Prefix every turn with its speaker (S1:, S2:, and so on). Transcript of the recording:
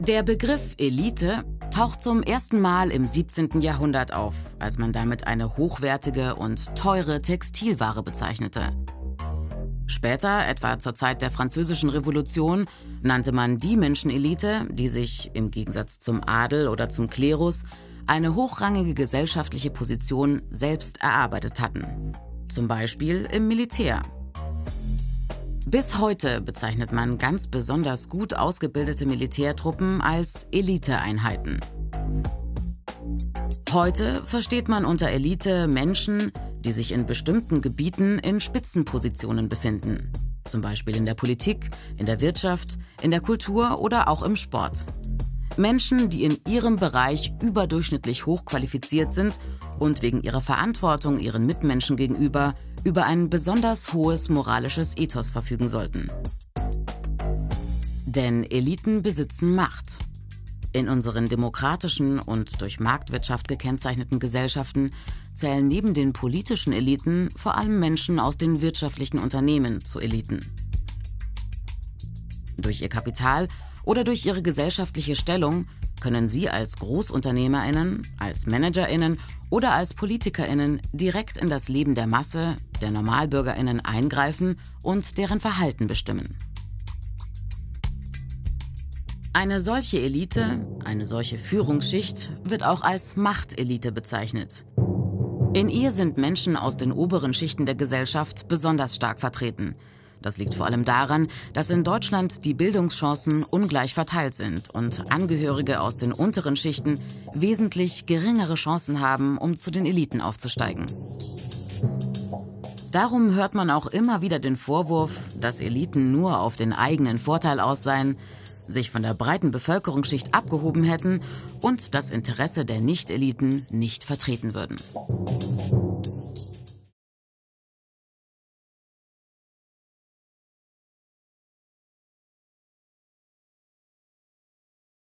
S1: Der Begriff Elite taucht zum ersten Mal im 17. Jahrhundert auf, als man damit eine hochwertige und teure Textilware bezeichnete. Später, etwa zur Zeit der Französischen Revolution, nannte man die Menschenelite, die sich, im Gegensatz zum Adel oder zum Klerus, eine hochrangige gesellschaftliche Position selbst erarbeitet hatten. Zum Beispiel im Militär. Bis heute bezeichnet man ganz besonders gut ausgebildete Militärtruppen als Eliteeinheiten. Heute versteht man unter Elite Menschen, die sich in bestimmten Gebieten in Spitzenpositionen befinden. Zum Beispiel in der Politik, in der Wirtschaft, in der Kultur oder auch im Sport. Menschen, die in ihrem Bereich überdurchschnittlich hochqualifiziert sind und wegen ihrer Verantwortung ihren Mitmenschen gegenüber über ein besonders hohes moralisches Ethos verfügen sollten. Denn Eliten besitzen Macht. In unseren demokratischen und durch Marktwirtschaft gekennzeichneten Gesellschaften zählen neben den politischen Eliten vor allem Menschen aus den wirtschaftlichen Unternehmen zu Eliten. Durch ihr Kapital oder durch ihre gesellschaftliche Stellung können Sie als Großunternehmerinnen, als Managerinnen oder als Politikerinnen direkt in das Leben der Masse, der Normalbürgerinnen eingreifen und deren Verhalten bestimmen. Eine solche Elite, eine solche Führungsschicht wird auch als Machtelite bezeichnet. In ihr sind Menschen aus den oberen Schichten der Gesellschaft besonders stark vertreten – das liegt vor allem daran, dass in Deutschland die Bildungschancen ungleich verteilt sind und Angehörige aus den unteren Schichten wesentlich geringere Chancen haben, um zu den Eliten aufzusteigen. Darum hört man auch immer wieder den Vorwurf, dass Eliten nur auf den eigenen Vorteil aus seien, sich von der breiten Bevölkerungsschicht abgehoben hätten und das Interesse der Nicht-Eliten nicht vertreten würden.